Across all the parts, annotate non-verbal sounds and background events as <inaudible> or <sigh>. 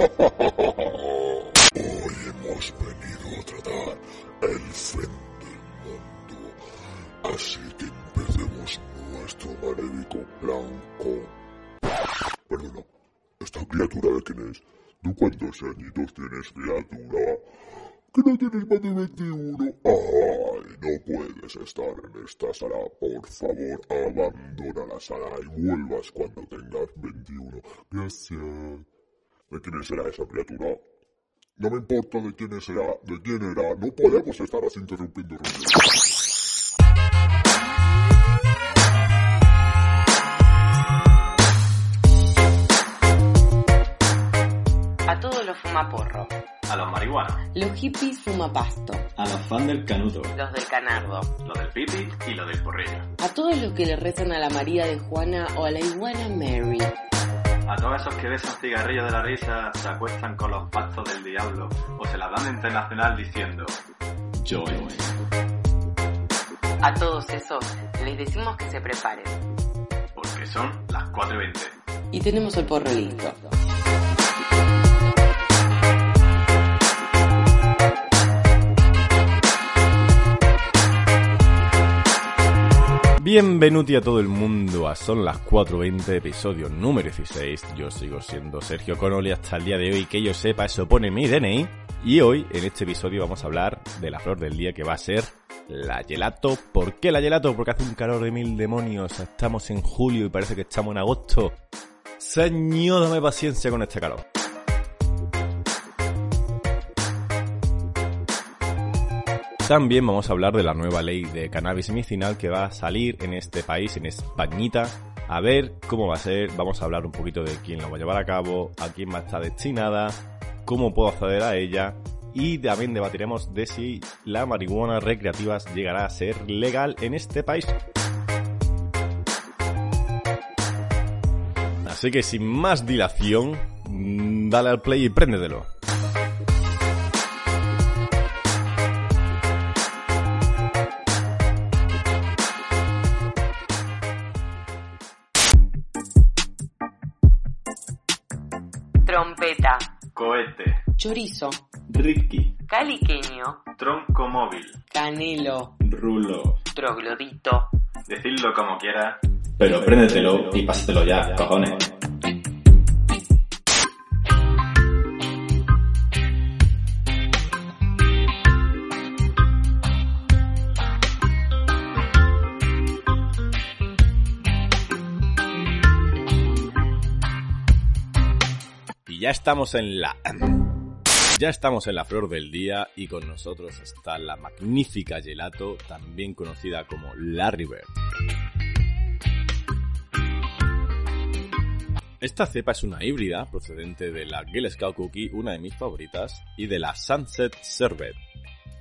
Hoy hemos venido a tratar el fin del mundo, así que empecemos nuestro maléfico plan con... Perdona, ¿esta criatura de quién es? ¿Tú cuántos añitos tienes, criatura? que no tienes más de 21. Ay, no puedes estar en esta sala. Por favor, abandona la sala y vuelvas cuando tengas 21. Gracias. ¿De quién será esa criatura? No me importa de quién será, de quién era. No podemos estar así interrumpiendo A todos los fumaporro. A los marihuana. Los hippies fumapasto. A los fans del canuto. Los del canardo. Los del pipi y los del porrillo. A todos los que le rezan a la María de Juana o a la iguana Mary. A todos esos que besan cigarrillos de la risa, se acuestan con los pactos del diablo o se la dan internacional diciendo Yo A todos esos les decimos que se preparen. Porque son las 4 y 20. Y tenemos el porro listo. Bienvenuti a todo el mundo a Son las 4.20, episodio número 16. Yo sigo siendo Sergio Connolly hasta el día de hoy, que yo sepa, eso pone mi DNI. Y hoy, en este episodio, vamos a hablar de la flor del día que va a ser la gelato. ¿Por qué la gelato? Porque hace un calor de mil demonios. Estamos en julio y parece que estamos en agosto. Señor, dame paciencia con este calor. También vamos a hablar de la nueva ley de cannabis medicinal que va a salir en este país, en Españita. A ver cómo va a ser, vamos a hablar un poquito de quién lo va a llevar a cabo, a quién va a estar destinada, cómo puedo acceder a ella y también debatiremos de si la marihuana recreativa llegará a ser legal en este país. Así que sin más dilación, dale al play y préndetelo. Cohete. Chorizo. Ricky. Caliqueño. Tronco móvil. Canelo. Rulo. Troglodito. Decidlo como quieras. Pero préndetelo y pásatelo ya, cojones. Ya estamos en la... Ya estamos en la flor del día y con nosotros está la magnífica gelato, también conocida como Larry Bird. Esta cepa es una híbrida procedente de la Girl Scout Cookie, una de mis favoritas, y de la Sunset Sherbet.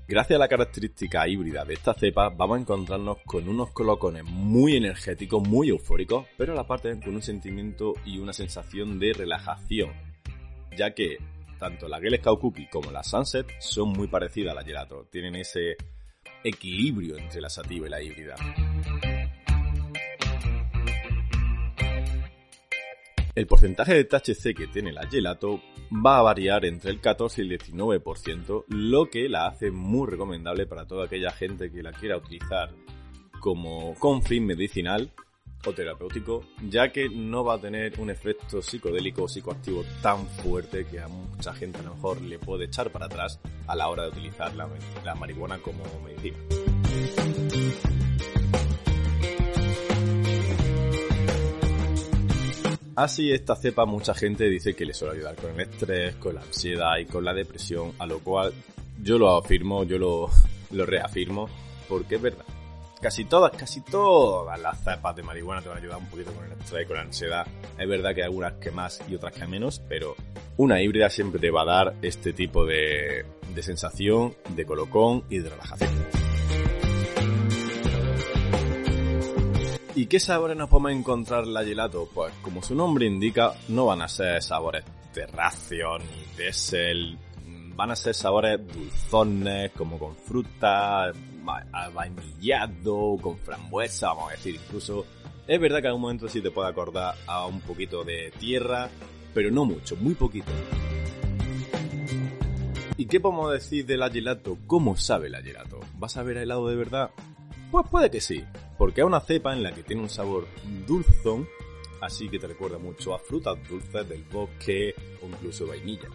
Gracias a la característica híbrida de esta cepa, vamos a encontrarnos con unos colocones muy energéticos, muy eufóricos, pero a la parte con un sentimiento y una sensación de relajación, ya que tanto la Girl Scout Cookie como la Sunset son muy parecidas a la Gelato, tienen ese equilibrio entre la sativa y la híbrida. El porcentaje de THC que tiene la gelato va a variar entre el 14 y el 19%, lo que la hace muy recomendable para toda aquella gente que la quiera utilizar como con fin medicinal o terapéutico, ya que no va a tener un efecto psicodélico o psicoactivo tan fuerte que a mucha gente a lo mejor le puede echar para atrás a la hora de utilizar la, marihuana como medicina. Así esta cepa mucha gente dice que le suele ayudar con el estrés, con la ansiedad y con la depresión, a lo cual yo lo afirmo, yo lo, <laughs> lo reafirmo, porque es verdad. Casi todas, casi todas las cepas de marihuana te van a ayudar un poquito con el estrés y con la ansiedad. Es verdad que hay algunas que más y otras que menos, pero una híbrida siempre te va a dar este tipo de, de sensación, de colocón y de relajación. ¿Y qué sabores nos podemos encontrar en la gelato? Pues como su nombre indica, no van a ser sabores terráceos ni dessel, van a ser sabores dulzones, como con fruta, vainillado, con frambuesa, vamos a decir, incluso. Es verdad que en algún momento sí te puede acordar a un poquito de tierra, pero no mucho, muy poquito. ¿Y qué podemos decir del gelato? ¿Cómo sabe el gelato? ¿Vas a ver a helado de verdad? Pues puede que sí, porque es una cepa en la que tiene un sabor dulzón, así que te recuerda mucho a frutas dulces del bosque o incluso vainilla.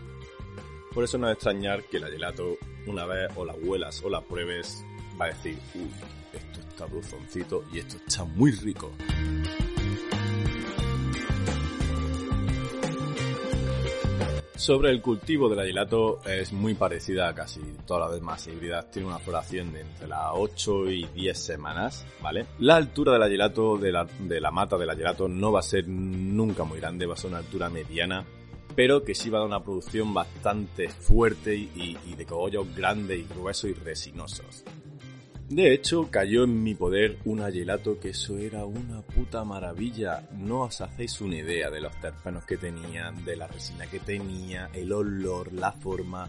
Por eso no es extrañar que la gelato, una vez o la huelas o la pruebes, va a decir, uy, esto está dulzoncito y esto está muy rico. Sobre el cultivo del gelato es muy parecida a casi todas las demás híbridas. Tiene una floración de entre las 8 y 10 semanas, ¿vale? La altura del gelato, de la, de la mata del gelato, no va a ser nunca muy grande, va a ser una altura mediana pero que sí va a dar una producción bastante fuerte y, de cogollos grandes y gruesos y resinosos. De hecho, cayó en mi poder un gelato que eso era una puta maravilla. No os hacéis una idea de los terpenos que tenía, de la resina que tenía, el olor, la forma.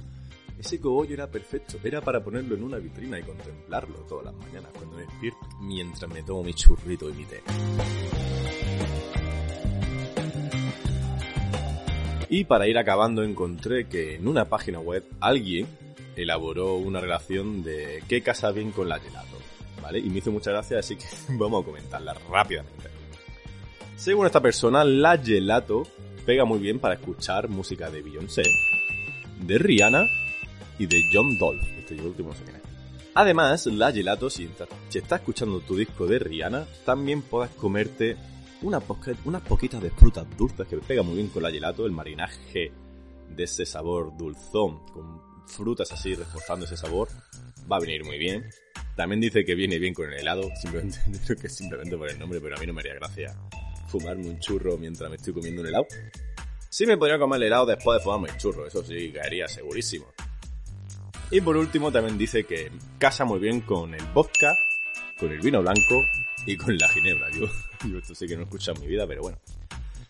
Ese cogollo era perfecto, era para ponerlo en una vitrina y contemplarlo todas las mañanas cuando me despierto, mientras me tomo mi churrito y mi té. Y para ir acabando encontré que en una página web alguien elaboró una relación de qué casa bien con la gelato, ¿vale? Y me hizo mucha gracia, así que <laughs> vamos a comentarla rápidamente. Según esta persona, la gelato pega muy bien para escuchar música de Beyoncé, de Rihanna y de John Dolph. Este último no sé quién es. Además, la gelato, si, estás escuchando tu disco de Rihanna, también puedes comerte unas poquitas de frutas dulces que pega muy bien con la gelato, el marinaje de ese sabor dulzón, con frutas así reforzando ese sabor, va a venir muy bien. También dice que viene bien con el helado, simplemente, <laughs> creo que simplemente por el nombre, pero a mí no me haría gracia fumarme un churro mientras me estoy comiendo un helado. Sí me podría comer el helado después de fumarme el churro, eso sí, caería segurísimo. Y por último también dice que casa muy bien con el vodka, con el vino blanco y con la ginebra. Yo, <laughs> yo esto sí que no he escuchado en mi vida, pero bueno.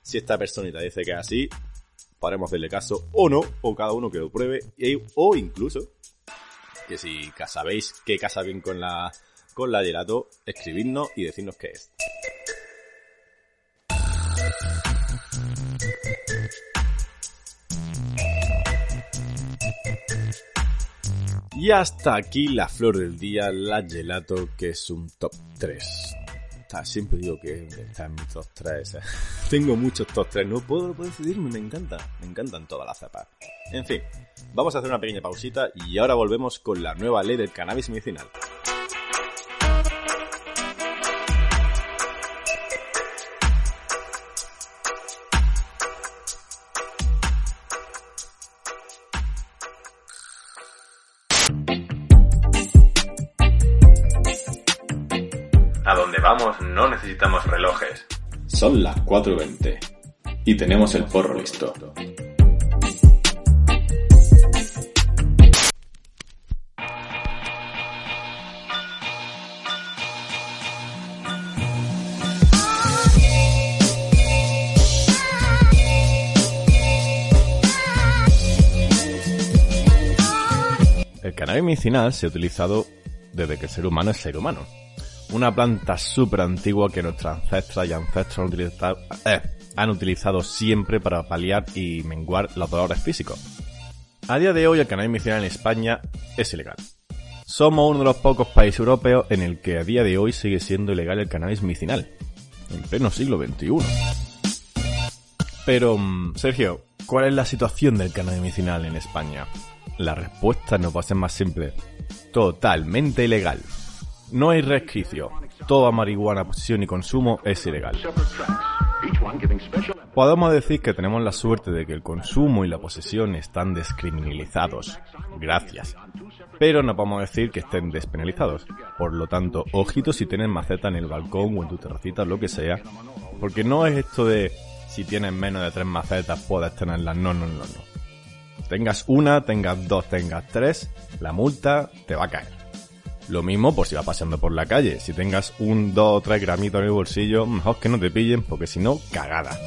Si esta personita dice que es así, podremos hacerle caso o no, o cada uno que lo pruebe, o incluso, que si sabéis qué casa bien con la, con la gelato, escribidnos y decirnos qué es. Y hasta aquí la flor del día, la gelato, que es un top 3 siempre digo que está en mis top 3. Tengo muchos top 3, no puedo, decidirme, me encanta, me encantan todas las cepas. En fin, vamos a hacer una pequeña pausita y ahora volvemos con la nueva ley del cannabis medicinal. Vamos no necesitamos relojes. Son las 4.20 y tenemos el porro listo. El cannabis medicinal se ha utilizado desde que el ser humano es ser humano una planta súper antigua que nuestras ancestras y ancestros han utilizado, eh, han utilizado siempre para paliar y menguar los dolores físicos. A día de hoy el cannabis medicinal en España es ilegal. Somos uno de los pocos países europeos en el que a día de hoy sigue siendo ilegal el cannabis medicinal, en pleno siglo XXI. Pero, mm, Sergio, ¿cuál es la situación del cannabis medicinal en España? La respuesta no puede ser más simple. Totalmente ilegal. No hay resquicio. Toda marihuana, posesión y consumo es ilegal. Podemos decir que tenemos la suerte de que el consumo y la posesión están descriminalizados. Gracias. pero no podemos decir que estén despenalizados. Por lo tanto, ojito si tienes maceta en el balcón o en tu terracita lo que sea, porque no es esto de si tienes menos de tres macetas puedes tenerlas. No, no, no, no. Tengas una, tengas dos, tengas tres, la multa te va a caer. Lo mismo por si vas paseando por la calle. Si tengas un, dos o tres gramitos en el bolsillo, mejor que no te pillen porque si no, cagada.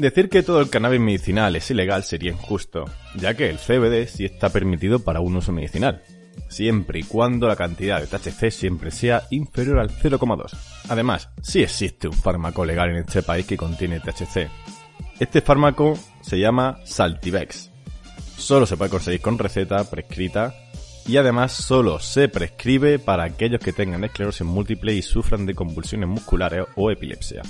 Decir que todo el cannabis medicinal es ilegal sería injusto, ya que el CBD sí está permitido para un uso medicinal, siempre y cuando la cantidad de THC siempre sea inferior al 0,2. Además, sí existe un fármaco legal en este país que contiene THC. Este fármaco se llama Saltivex. Solo se puede conseguir con receta prescrita y además solo se prescribe para aquellos que tengan esclerosis múltiple y sufran de convulsiones musculares o epilepsia.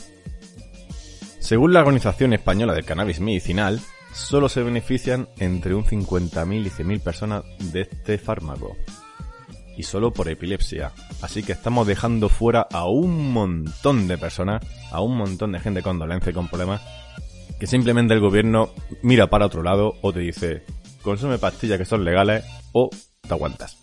Según la Organización Española del Cannabis Medicinal, solo se benefician entre un 50.000 y 100.000 personas de este fármaco. Y solo por epilepsia. Así que estamos dejando fuera a un montón de personas, a un montón de gente con dolencia y con problemas, que simplemente el gobierno mira para otro lado o te dice, consume pastillas que son legales o te aguantas.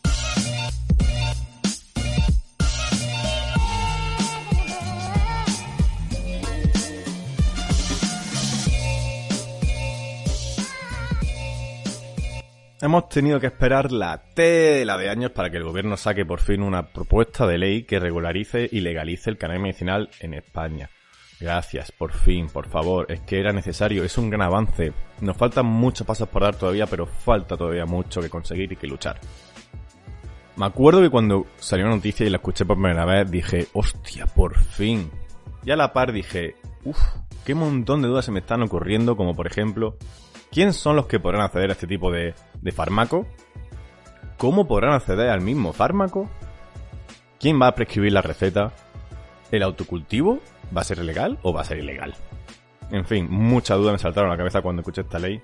Hemos tenido que esperar la tela de años para que el gobierno saque por fin una propuesta de ley que regularice y legalice el cannabis medicinal en España. Gracias, por fin, por favor, es que era necesario, es un gran avance. Nos faltan muchos pasos por dar todavía, pero falta todavía mucho que conseguir y que luchar. Me acuerdo que cuando salió la noticia y la escuché por primera vez, dije, hostia, por fin. Y a la par dije, uff, qué montón de dudas se me están ocurriendo, como por ejemplo, ¿Quién son los que podrán acceder a este tipo de, de fármaco? ¿Cómo podrán acceder al mismo fármaco? ¿Quién va a prescribir la receta? ¿El autocultivo va a ser legal o va a ser ilegal? En fin, muchas dudas me saltaron a la cabeza cuando escuché esta ley,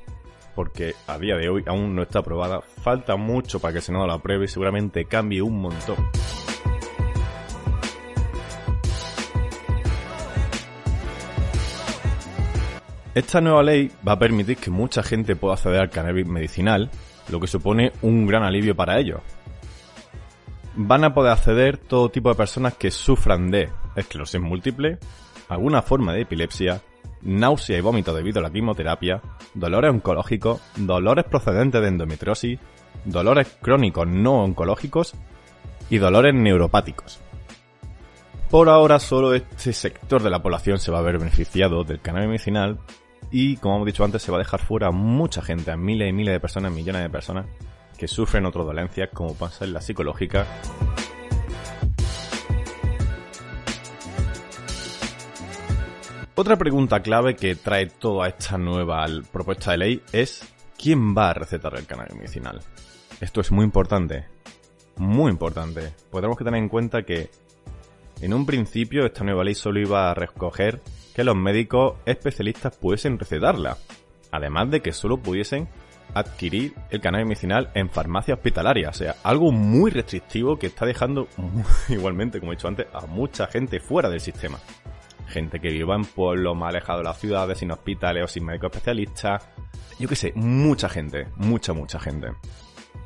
porque a día de hoy aún no está aprobada, falta mucho para que el Senado la apruebe y seguramente cambie un montón. Esta nueva ley va a permitir que mucha gente pueda acceder al cannabis medicinal, lo que supone un gran alivio para ellos. Van a poder acceder todo tipo de personas que sufran de esclerosis múltiple, alguna forma de epilepsia, náusea y vómito debido a la quimioterapia, dolores oncológicos, dolores procedentes de endometriosis, dolores crónicos no oncológicos y dolores neuropáticos. Por ahora solo este sector de la población se va a ver beneficiado del cannabis medicinal y, como hemos dicho antes, se va a dejar fuera mucha gente, a miles y miles de personas, millones de personas que sufren otras dolencias como pasa en la psicológica. Otra pregunta clave que trae toda esta nueva propuesta de ley es ¿quién va a recetar el cannabis medicinal? Esto es muy importante, muy importante. Podemos que tener en cuenta que en un principio esta nueva ley solo iba a recoger que los médicos especialistas pudiesen recetarla, además de que solo pudiesen adquirir el cannabis medicinal en farmacia hospitalaria, o sea, algo muy restrictivo que está dejando <laughs> igualmente, como he dicho antes, a mucha gente fuera del sistema. Gente que viva en pueblos más alejados de las ciudades, sin hospitales o sin médicos especialistas. Yo qué sé, mucha gente, mucha, mucha gente.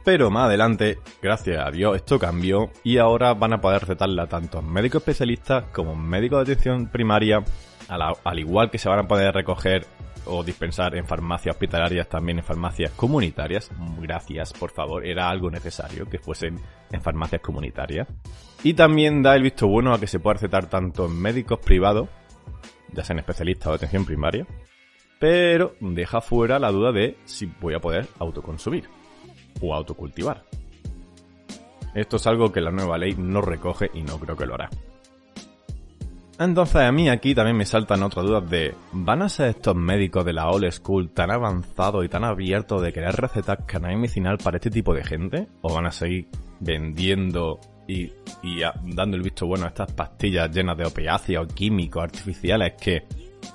Pero más adelante, gracias a Dios, esto cambió y ahora van a poder recetarla tanto médicos especialistas como médicos de atención primaria al igual que se van a poder recoger o dispensar en farmacias hospitalarias, también en farmacias comunitarias. Gracias, por favor, era algo necesario que fuesen en farmacias comunitarias. Y también da el visto bueno a que se pueda recetar tanto en médicos privados, ya sean especialistas o de atención primaria, pero deja fuera la duda de si voy a poder autoconsumir o autocultivar. Esto es algo que la nueva ley no recoge y no creo que lo hará. Entonces a mí aquí también me saltan otras dudas de ¿van a ser estos médicos de la old school tan avanzados y tan abiertos de querer recetar cannabis medicinal para este tipo de gente? ¿O van a seguir vendiendo y, dando el visto bueno a estas pastillas llenas de opiáceos químicos artificiales que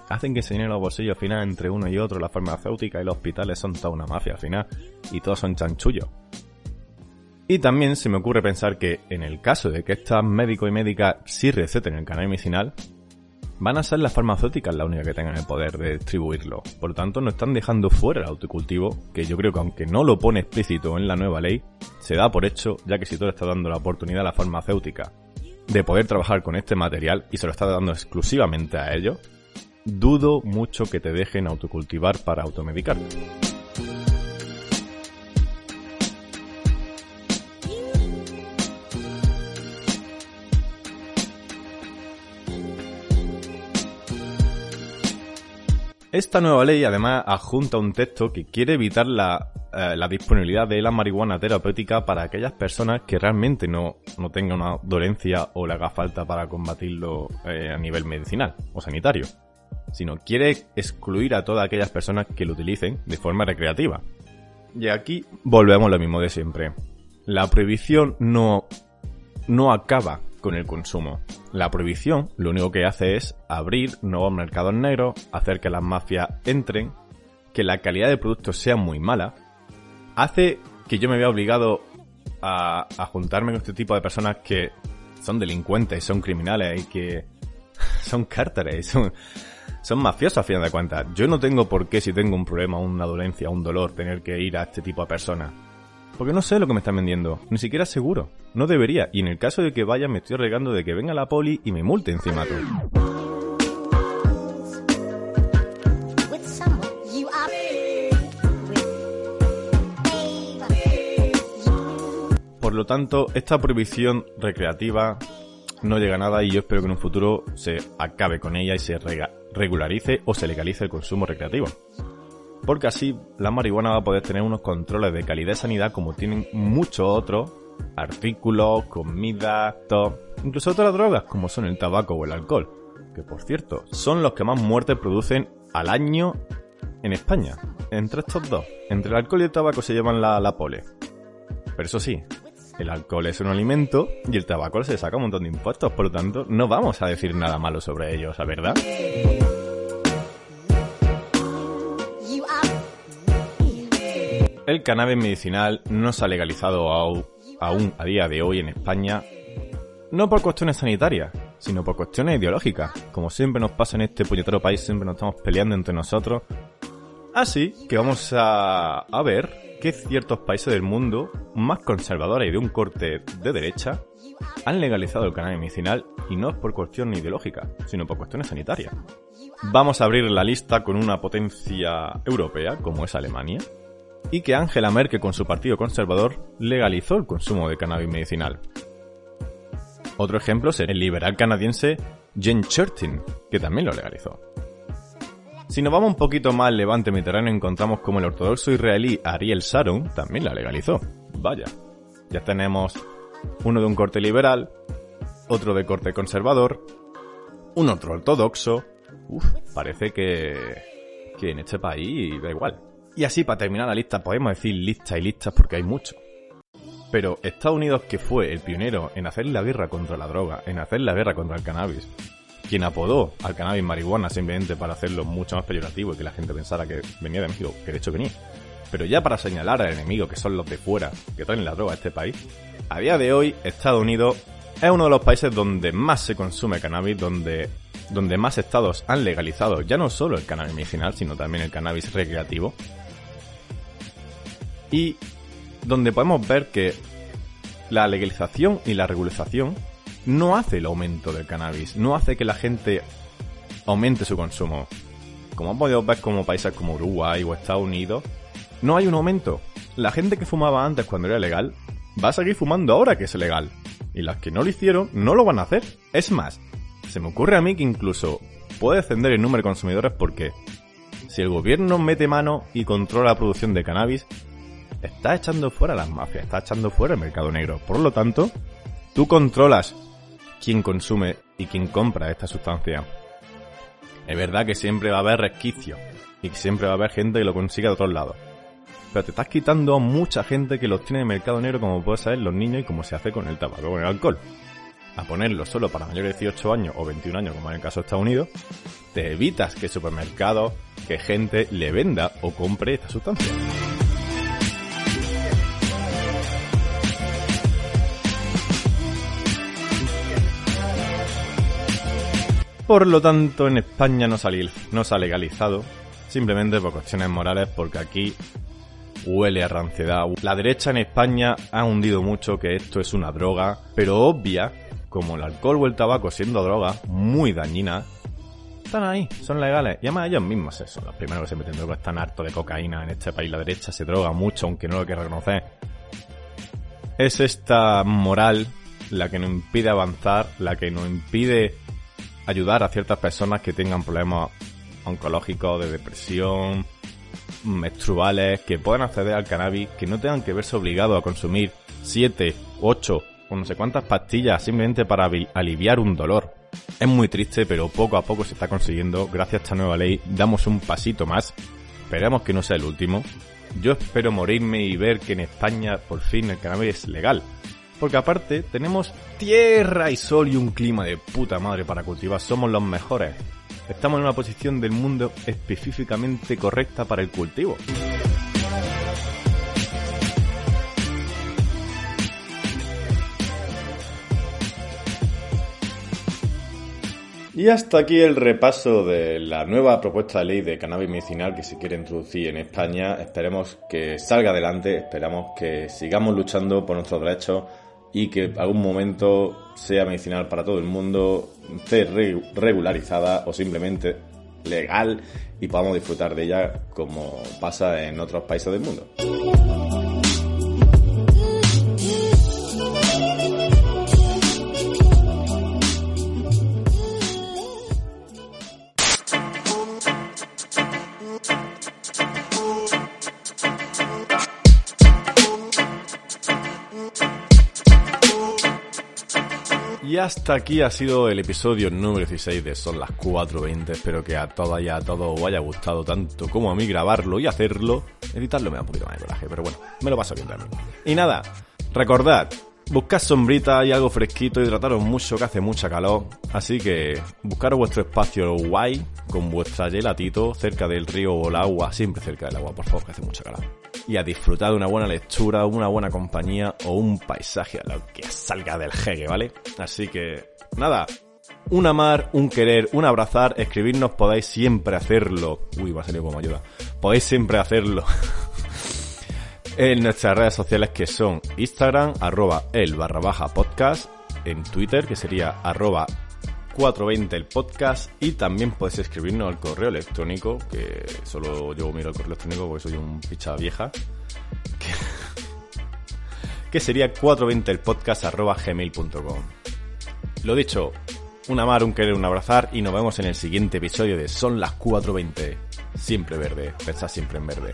hacen que se llenen los bolsillos al final entre uno y otro, la farmacéutica y los hospitales son toda una mafia al final y todos son chanchullos? Y también se me ocurre pensar que en el caso de que estas médicos y médicas sí receten el cannabis medicinal, van a ser las farmacéuticas las únicas que tengan el poder de distribuirlo. Por lo tanto, no están dejando fuera el autocultivo, que yo creo que aunque no lo pone explícito en la nueva ley, se da por hecho, ya que si tú le estás dando la oportunidad a la farmacéutica de poder trabajar con este material y se lo está dando exclusivamente a ellos, dudo mucho que te dejen autocultivar para automedicarte. Esta nueva ley además adjunta un texto que quiere evitar la, eh, la disponibilidad de la marihuana terapéutica para aquellas personas que realmente no, no tengan una dolencia o le haga falta para combatirlo eh, a nivel medicinal o sanitario, sino quiere excluir a todas aquellas personas que lo utilicen de forma recreativa. Y aquí volvemos a lo mismo de siempre. La prohibición no, no acaba con el consumo. La prohibición lo único que hace es abrir nuevos mercados negros, hacer que las mafias entren, que la calidad de productos sea muy mala, hace que yo me vea obligado a, juntarme con este tipo de personas que son delincuentes, son criminales y que <laughs> son cárteres, son, son mafiosos a fin de cuentas. Yo no tengo por qué, si tengo un problema, una dolencia, un dolor, tener que ir a este tipo de personas. Porque no sé lo que me están vendiendo, ni siquiera seguro. No debería, y en el caso de que vaya me estoy regando de que venga la poli y me multe encima todo. Por lo tanto, esta prohibición recreativa no llega a nada y yo espero que en un futuro se acabe con ella y se regularice o se legalice el consumo recreativo porque así la marihuana va a poder tener unos controles de calidad y sanidad como tienen muchos otros artículos, comida, todo, incluso otras drogas como son el tabaco o el alcohol, que por cierto son los que más muertes producen al año en España. Entre estos dos, entre el alcohol y el tabaco se llevan la, la pole. Pero eso sí, el alcohol es un alimento y el tabaco se saca un montón de impuestos, por lo tanto no vamos a decir nada malo sobre ellos, ¿verdad? El cannabis medicinal no se ha legalizado aún a día de hoy en España, no por cuestiones sanitarias, sino por cuestiones ideológicas. Como siempre nos pasa en este puñetero país, siempre nos estamos peleando entre nosotros. Así que vamos a, a ver que ciertos países del mundo más conservadores y de un corte de derecha han legalizado el cannabis medicinal y no es por cuestión ideológica, sino por cuestiones sanitarias. Vamos a abrir la lista con una potencia europea como es Alemania, y que Angela Merkel con su partido conservador legalizó el consumo de cannabis medicinal. Otro ejemplo es el liberal canadiense Jen Chertin, que también lo legalizó. Si nos vamos un poquito más al levante mediterráneo encontramos como el ortodoxo israelí Ariel Sharon también la legalizó. Vaya, ya tenemos uno de un corte liberal, otro de corte conservador, un otro ortodoxo. Uf, parece que, que en este país da igual. Y así, para terminar la lista, podemos decir listas y listas porque hay mucho. Pero Estados Unidos, que fue el pionero en hacer la guerra contra la droga, en hacer la guerra contra el cannabis, quien apodó al cannabis marihuana simplemente para hacerlo mucho más peyorativo y que la gente pensara que venía de México, que de hecho venía. Pero ya para señalar al enemigo, que son los de fuera, que traen la droga a este país, a día de hoy Estados Unidos es uno de los países donde más se consume cannabis, donde, donde más estados han legalizado ya no solo el cannabis medicinal, sino también el cannabis recreativo, y donde podemos ver que la legalización y la regularización no hace el aumento del cannabis, no hace que la gente aumente su consumo. Como podido ver como países como Uruguay o Estados Unidos, no hay un aumento. La gente que fumaba antes cuando era legal va a seguir fumando ahora que es legal. Y las que no lo hicieron no lo van a hacer. Es más, se me ocurre a mí que incluso puede descender el número de consumidores porque si el gobierno mete mano y controla la producción de cannabis, está echando fuera las mafias, está echando fuera el mercado negro. Por lo tanto, tú controlas quién consume y quién compra esta sustancia. Es verdad que siempre va a haber resquicios y que siempre va a haber gente que lo consiga de otros lados. Pero te estás quitando a mucha gente que los tiene en el mercado negro como puede saber los niños y como se hace con el tabaco con el alcohol. A ponerlo solo para mayores de 18 años o 21 años, como en el caso de Estados Unidos, te evitas que supermercados, que gente le venda o compre esta sustancia. Por lo tanto, en España no, sale- no se ha legalizado, simplemente por cuestiones morales, porque aquí huele a ranciedad. La derecha en España ha hundido mucho que esto es una droga, pero obvia, como el alcohol o el tabaco siendo droga muy dañina, están ahí, son legales. Y además ellos mismos son los primeros que se meten droga, están hartos de cocaína en este país. La derecha se droga mucho, aunque no lo quiera reconocer. Es esta moral la que nos impide avanzar, la que nos impide ayudar a ciertas personas que tengan problemas oncológicos, de depresión, menstruales, que puedan acceder al cannabis, que no tengan que verse obligados a consumir 7, 8 o no sé cuántas pastillas simplemente para aliviar un dolor. Es muy triste, pero poco a poco se está consiguiendo. Gracias a esta nueva ley damos un pasito más. Esperemos que no sea el último. Yo espero morirme y ver que en España por fin el cannabis es legal. Porque aparte tenemos tierra y sol y un clima de puta madre para cultivar. Somos los mejores. Estamos en una posición del mundo específicamente correcta para el cultivo. Y hasta aquí el repaso de la nueva propuesta de ley de cannabis medicinal que se quiere introducir en España. Esperemos que salga adelante, esperamos que sigamos luchando por nuestros derechos y que algún momento sea medicinal para todo el mundo, esté re- regularizada o simplemente legal y podamos disfrutar de ella como pasa en otros países del mundo. Y hasta aquí ha sido el episodio número 16 de Son las 4.20. Espero que a todas y a todos os haya gustado tanto como a mí grabarlo y hacerlo. Editarlo me da un poquito más de coraje, pero bueno, me lo paso bien también. Y nada, recordad, buscad sombrita y algo fresquito, hidrataros mucho que hace mucha calor. Así que buscaros vuestro espacio guay con vuestra gelatito cerca del río o el agua, siempre cerca del agua, por favor, que hace mucha calor y a disfrutar de una buena lectura, una buena compañía o un paisaje a lo que salga del jegue, ¿vale? Así que, nada, un amar, un querer, un abrazar, escribirnos podéis siempre hacerlo. Uy, va a salir como ayuda. Podéis siempre hacerlo. <laughs> en nuestras redes sociales que son Instagram, arroba el barra baja podcast, en Twitter, que sería arroba 420 el podcast y también podéis escribirnos al correo electrónico que solo yo miro el correo electrónico porque soy un picha vieja que, <laughs> que sería 420 el podcast arroba gmail.com lo dicho un amar, un querer, un abrazar y nos vemos en el siguiente episodio de Son las 420 siempre verde, pensad siempre en verde